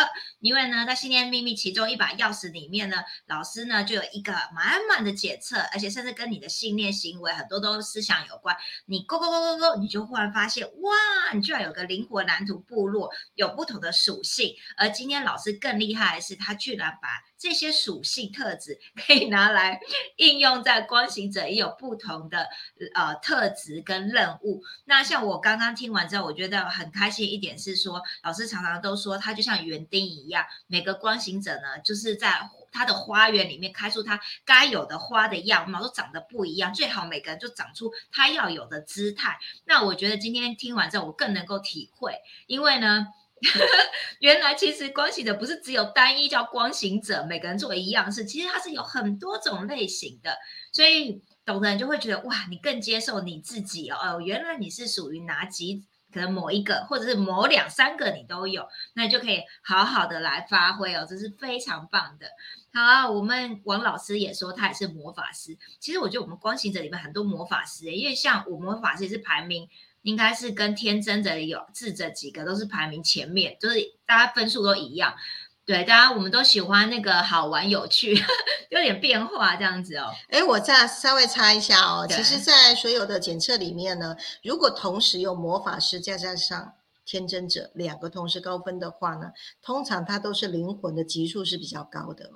因为呢，在信念秘密其中一把钥匙里面呢，老师呢就有一个满满的检测，而且甚至跟你的信念行为很多都思想有关。你勾勾勾勾勾，你就忽然发现，哇，你居然有个灵活蓝图部落，有不同的属性。而今天老师更厉害的是，他居然把这些属性特质可以拿来应用在光行者，也有不同的呃特质跟任务。那像我刚刚听完之后，我觉得很开心一点是说，老师常常都说他就像园丁一样，每个光行者呢，就是在他的花园里面开出他该有的花的样貌，都长得不一样，最好每个人就长出他要有的姿态。那我觉得今天听完之后，我更能够体会，因为呢。原来其实光行者不是只有单一叫光行者，每个人做一样事，其实它是有很多种类型的，所以懂的人就会觉得哇，你更接受你自己哦，原来你是属于哪几，可能某一个或者是某两三个你都有，那就可以好好的来发挥哦，这是非常棒的。好啊，我们王老师也说他也是魔法师，其实我觉得我们光行者里面很多魔法师，因为像我魔法师也是排名。应该是跟天真者有智者几个都是排名前面，就是大家分数都一样。对，大家我们都喜欢那个好玩有趣，有点变化这样子哦。哎，我再稍微插一下哦。其实，在所有的检测里面呢，如果同时有魔法师再加上天真者两个同时高分的话呢，通常它都是灵魂的级数是比较高的。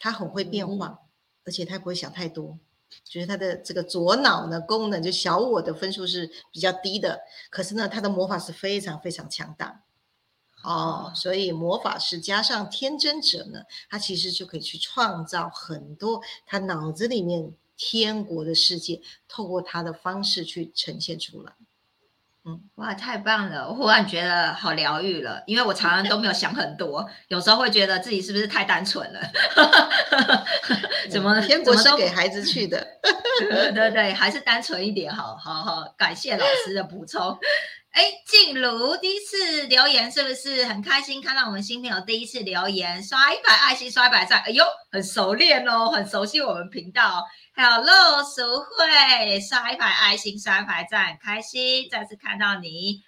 他很会变化，而且他不会想太多。就是他的这个左脑呢功能，就小我的分数是比较低的，可是呢，他的魔法是非常非常强大哦，所以魔法师加上天真者呢，他其实就可以去创造很多他脑子里面天国的世界，透过他的方式去呈现出来。嗯，哇，太棒了！我忽然觉得好疗愈了，因为我常常都没有想很多，有时候会觉得自己是不是太单纯了？怎么天国是给孩子去的？对对对，还是单纯一点，好好好，感谢老师的补充。哎，静茹第一次留言是不是很开心？看到我们新朋友第一次留言，刷一排爱心，刷一排赞，哎呦，很熟练哦，很熟悉我们频道。Hello，淑慧，刷一排爱心，刷一排赞，很开心再次看到你。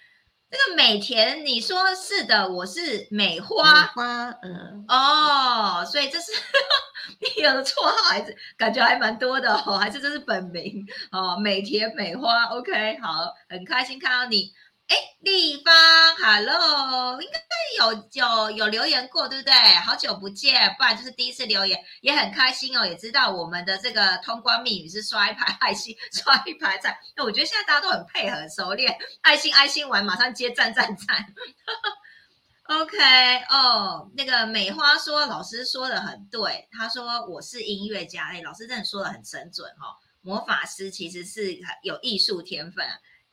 这个美田，你说是的，我是美花花，嗯，哦，所以这是你有的绰号，还是感觉还蛮多的哦，还是这是本名哦，美田美花，OK，好，很开心看到你。哎，立方，Hello，应该有有有留言过，对不对？好久不见，不然就是第一次留言，也很开心哦。也知道我们的这个通关密语是刷一排爱心，刷一排赞。那我觉得现在大家都很配合，熟练，爱心爱心完马上接赞赞赞。OK，哦，那个美花说老师说的很对，他说我是音乐家，哎，老师真的说的很神准哦。魔法师其实是有艺术天分。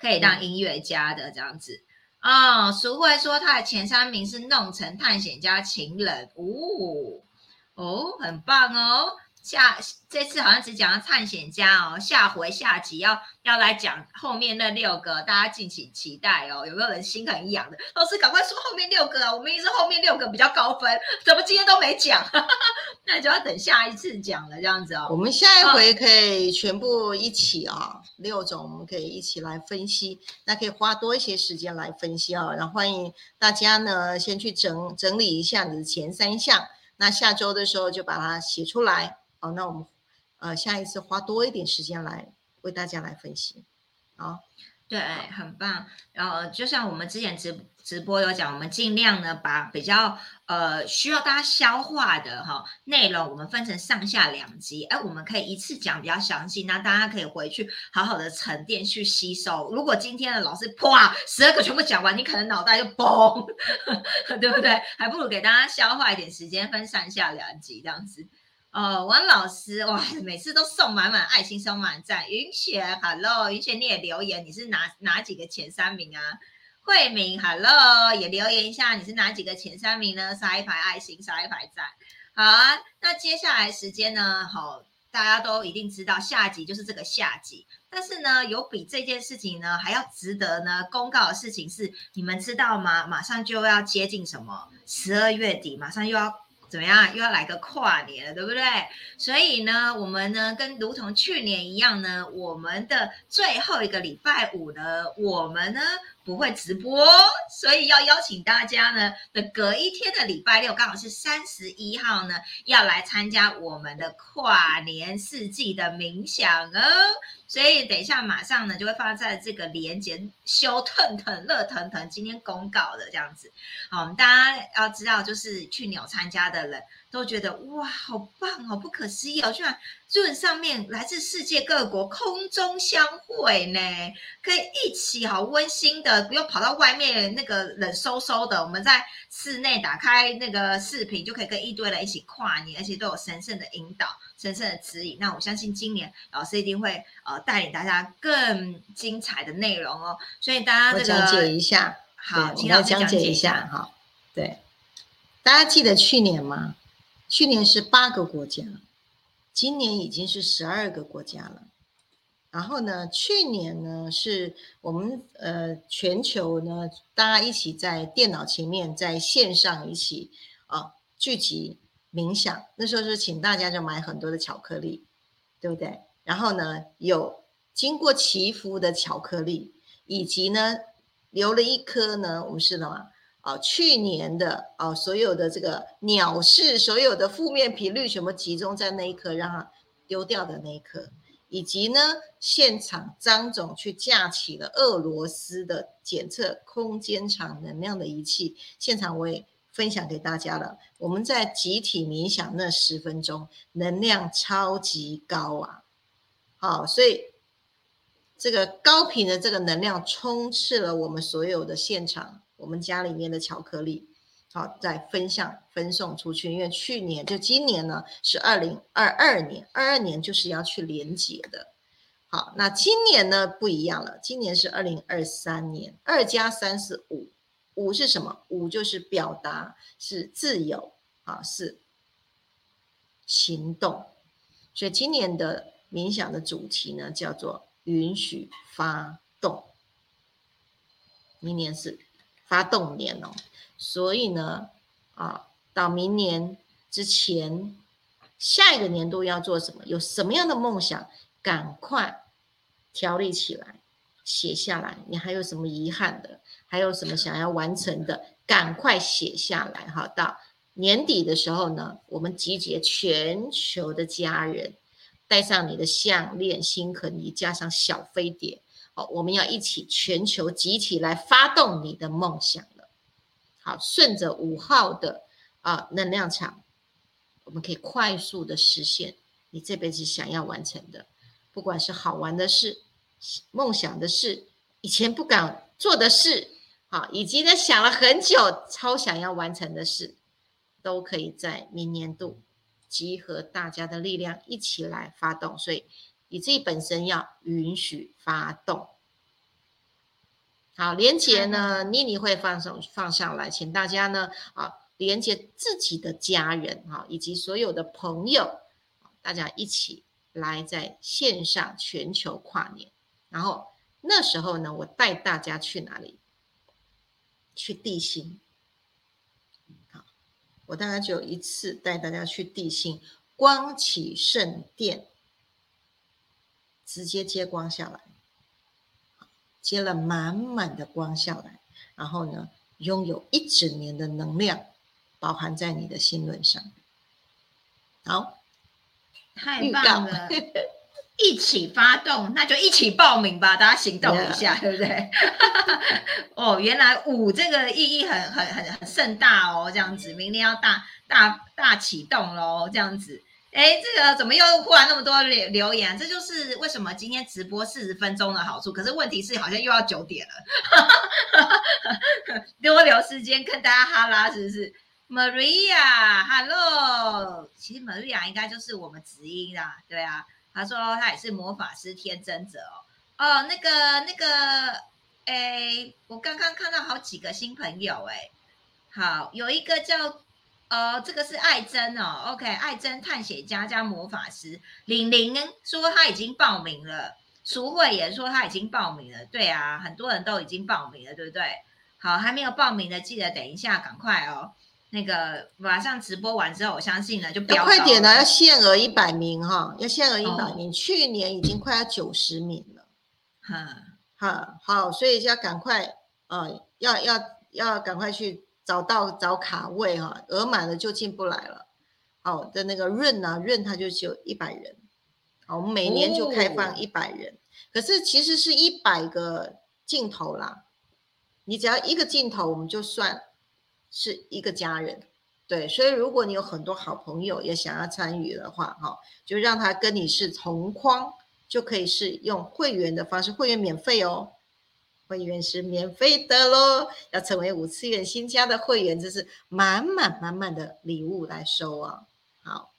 可以当音乐家的这样子哦，俗慧说他的前三名是弄成探险家情人，哦哦，很棒哦。下这次好像只讲了探险家哦，下回下集要要来讲后面那六个，大家敬请期待哦。有没有人心很痒的？老师赶快说后面六个啊！我们一直后面六个比较高分，怎么今天都没讲？那就要等下一次讲了，这样子哦。我们下一回可以全部一起啊，六种我们可以一起来分析，那可以花多一些时间来分析啊。然后欢迎大家呢先去整整理一下你的前三项，那下周的时候就把它写出来。好，那我们呃下一次花多一点时间来为大家来分析。好，对，很棒。然后就像我们之前直直播有讲，我们尽量呢把比较呃需要大家消化的哈内容，我们分成上下两集。哎，我们可以一次讲比较详细，那大家可以回去好好的沉淀去吸收。如果今天的老师啪十二个全部讲完，你可能脑袋就崩，对不对？还不如给大家消化一点时间，分上下两集这样子。哦，王老师哇，每次都送满满爱心，送满赞。云雪，Hello，云雪你也留言，你是哪哪几个前三名啊？慧敏，Hello，也留言一下，你是哪几个前三名呢？刷一排爱心，刷一排赞。好啊，那接下来时间呢？好，大家都一定知道，下集就是这个下集。但是呢，有比这件事情呢还要值得呢公告的事情是，你们知道吗？马上就要接近什么？十二月底，马上又要。怎么样？又要来个跨年了，对不对？所以呢，我们呢，跟如同去年一样呢，我们的最后一个礼拜五呢，我们呢。不会直播，所以要邀请大家呢的隔一天的礼拜六，刚好是三十一号呢，要来参加我们的跨年四季的冥想哦。所以等一下马上呢就会放在这个连接，修腾腾、热腾腾，今天公告的这样子。好，我们大家要知道，就是去鸟参加的人。都觉得哇，好棒哦，不可思议哦！居然润上面来自世界各国空中相会呢，可以一起好温馨的，不用跑到外面那个冷飕飕的，我们在室内打开那个视频，就可以跟一堆人一起跨年，而且都有神圣的引导、神圣的指引。那我相信今年老师一定会呃带领大家更精彩的内容哦。所以大家这个讲解一下，好，请老师讲解一下哈。对，大家记得去年吗？去年是八个国家，今年已经是十二个国家了。然后呢，去年呢是我们呃全球呢大家一起在电脑前面在线上一起啊聚集冥想，那时候是请大家就买很多的巧克力，对不对？然后呢有经过祈福的巧克力，以及呢留了一颗呢，我们是什么？啊，去年的啊，所有的这个鸟市，所有的负面频率全部集中在那一颗，让它丢掉的那一颗，以及呢，现场张总去架起了俄罗斯的检测空间场能量的仪器，现场我也分享给大家了。我们在集体冥想那十分钟，能量超级高啊！好，所以这个高频的这个能量充斥了我们所有的现场。我们家里面的巧克力，好，再分享分送出去。因为去年就今年呢是二零二二年，二二年就是要去连接的。好，那今年呢不一样了，今年是二零二三年，二加三是五，五是什么？五就是表达，是自由啊，是行动。所以今年的冥想的主题呢叫做允许发动。明年是。发动年哦，所以呢，啊，到明年之前，下一个年度要做什么？有什么样的梦想？赶快条理起来，写下来。你还有什么遗憾的？还有什么想要完成的？赶快写下来哈！到年底的时候呢，我们集结全球的家人，带上你的项链、心盒，你加上小飞碟。好，我们要一起全球集体来发动你的梦想了。好，顺着五号的啊能量场，我们可以快速的实现你这辈子想要完成的，不管是好玩的事、梦想的事、以前不敢做的事，好，以及呢想了很久超想要完成的事，都可以在明年度集合大家的力量一起来发动。所以。你自己本身要允许发动，好，连接呢，妮妮会放上放上来，请大家呢啊，连接自己的家人啊，以及所有的朋友，大家一起来在线上全球跨年。然后那时候呢，我带大家去哪里？去地心。好，我大概只有一次带大家去地心光启圣殿，直接接光下来。接了满满的光下来，然后呢，拥有一整年的能量，包含在你的心轮上。好，太棒了！一起发动，那就一起报名吧，大家行动一下，对不对？哦，原来五这个意义很很很很盛大哦，这样子，明天要大大大启动喽，这样子。哎，这个怎么又忽然那么多留留言？这就是为什么今天直播四十分钟的好处。可是问题是，好像又要九点了，多留时间跟大家哈拉，是不是？Maria，Hello，其实 Maria 应该就是我们直音啦，对啊。他说他也是魔法师天真者哦。哦，那个那个，哎，我刚刚看到好几个新朋友，哎，好，有一个叫。呃，这个是爱珍哦，OK，爱珍探险家加魔法师，玲玲说他已经报名了，淑慧也说他已经报名了，对啊，很多人都已经报名了，对不对？好，还没有报名的，记得等一下赶快哦，那个马上直播完之后，我相信呢就要快点呢，要限额一百名哈，要限额一百名，去年已经快要九十名了，哈，好，好，所以要赶快，呃，要要要赶快去。找到找卡位哈，额满了就进不来了。好的那个润呢，润它就只有一百人。好，我们每年就开放一百人，可是其实是一百个镜头啦。你只要一个镜头，我们就算是一个家人。对，所以如果你有很多好朋友也想要参与的话，哈，就让他跟你是同框，就可以是用会员的方式，会员免费哦。会员是免费的喽，要成为五次元新家的会员，就是满满满满的礼物来收啊！好，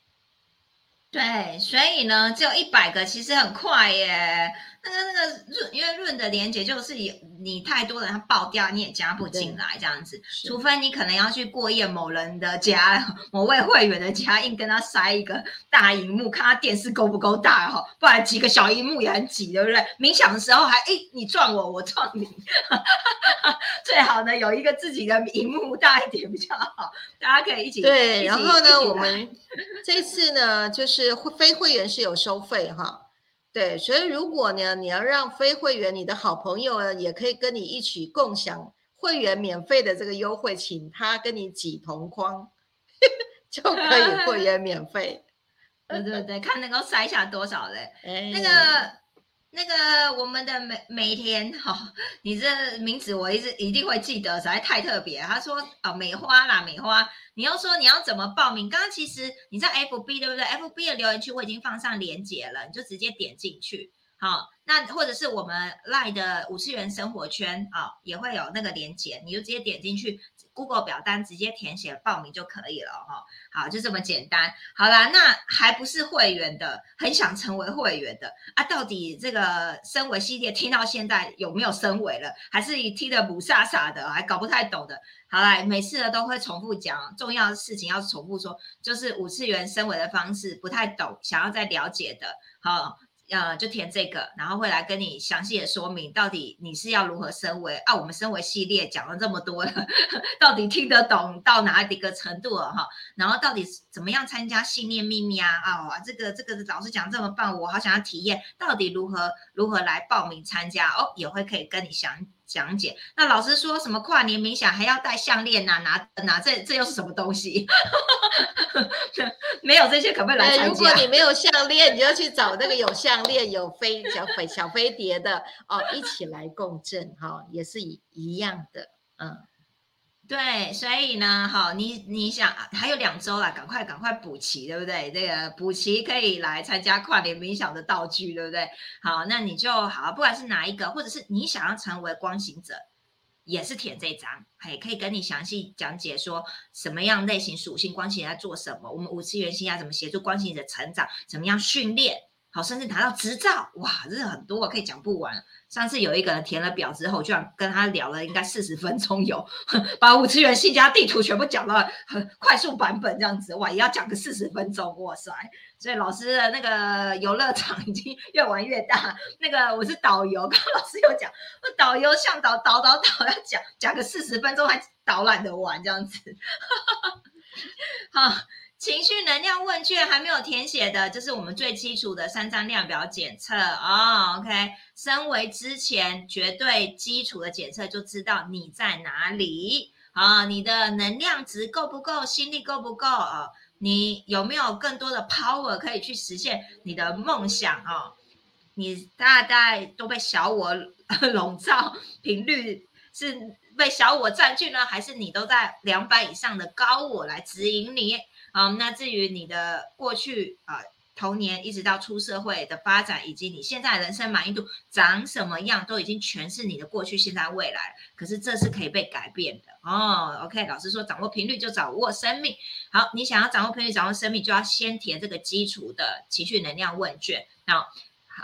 对，所以呢，只有一百个，其实很快耶。那个那个润，因为润的连接就是你太多人他爆掉，你也加不进来这样子。除非你可能要去过夜某人的家，某位会员的家，硬跟他塞一个大荧幕，看他电视够不够大哈，不然几个小荧幕也很挤，对不对？冥想的时候还哎你撞我，我撞你，最好呢有一个自己的荧幕大一点比较好，大家可以一起对。然后呢，我们这次呢就是非会员是有收费哈。对，所以如果呢，你要让非会员、你的好朋友呢，也可以跟你一起共享会员免费的这个优惠，请他跟你挤同框，就可以会员免费。对对对，看能够筛下多少人。那个。那个我们的每每天哈，你这名字我一直一定会记得，实在太特别。他说哦，美花啦，美花，你要说你要怎么报名？刚刚其实你在 FB 对不对？FB 的留言区我已经放上链接了，你就直接点进去。好，那或者是我们 Line 的五次元生活圈啊，也会有那个链接，你就直接点进去。Google 表单直接填写报名就可以了哈，好，就这么简单。好啦，那还不是会员的，很想成为会员的啊？到底这个升维系列听到现在有没有升维了？还是听得不傻傻的，还搞不太懂的？好啦，每次呢都会重复讲重要的事情，要重复说，就是五次元升维的方式不太懂，想要再了解的，好。呃，就填这个，然后会来跟你详细的说明，到底你是要如何升维啊？我们升维系列讲了这么多了，到底听得懂到哪一个程度了哈？然后到底怎么样参加信念秘密啊？啊，这个这个老师讲这么棒，我好想要体验，到底如何如何来报名参加哦？也会可以跟你详。讲解，那老师说什么跨年冥想还要戴项链呐？拿拿这这又是什么东西？没有这些可不可以来参加？如果你没有项链，你就去找那个有项链、有飞小飞小飞碟的哦，一起来共振哈，也是一一样的，嗯。对，所以呢，好，你你想还有两周了，赶快赶快补齐，对不对？这个补齐可以来参加跨年冥想的道具，对不对？好，那你就好，不管是哪一个，或者是你想要成为光行者，也是填这张，还可以跟你详细讲解说什么样类型属性光行在做什么，我们五次元星要怎么协助光行者成长，怎么样训练。好，甚至拿到执照，哇，这是很多，可以讲不完。上次有一个人填了表之后，居然跟他聊了应该四十分钟有，把五次元信家地图全部讲到很快速版本这样子，哇，也要讲个四十分钟，哇塞！所以老师的那个游乐场已经越玩越大。那个我是导游，刚刚老师有讲，导游向导导导导要讲讲个四十分钟，还导览的玩这样子，好。情绪能量问卷还没有填写的，这是我们最基础的三张量表检测哦。OK，身为之前绝对基础的检测，就知道你在哪里啊？你的能量值够不够？心力够不够哦？你有没有更多的 power 可以去实现你的梦想啊？你大概都被小我 笼罩，频率是被小我占据呢，还是你都在两百以上的高我来指引你？好，那至于你的过去啊，童年一直到出社会的发展，以及你现在人生满意度长什么样，都已经全是你的过去、现在、未来。可是这是可以被改变的哦。OK，老师说掌握频率就掌握生命。好，你想要掌握频率、掌握生命，就要先填这个基础的情绪能量问卷。那，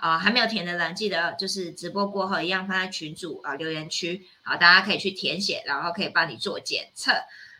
啊，还没有填的人，记得就是直播过后一样放在群组啊留言区，好，大家可以去填写，然后可以帮你做检测。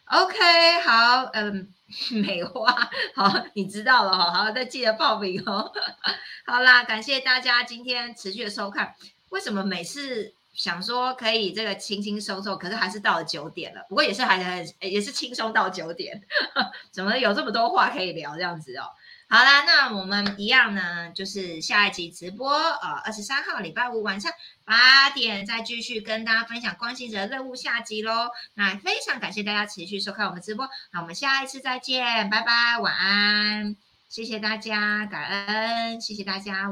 OK，好，嗯。美花，好，你知道了哈，好，再记得报名哦。好啦，感谢大家今天持续的收看。为什么每次想说可以这个轻轻松松，可是还是到了九点了？不过也是还很也是轻松到九点，怎么有这么多话可以聊这样子哦？好啦，那我们一样呢，就是下一集直播，呃，二十三号礼拜五晚上八点再继续跟大家分享关心者任务下集喽。那非常感谢大家持续收看我们直播，那我们下一次再见，拜拜，晚安，谢谢大家，感恩，谢谢大家。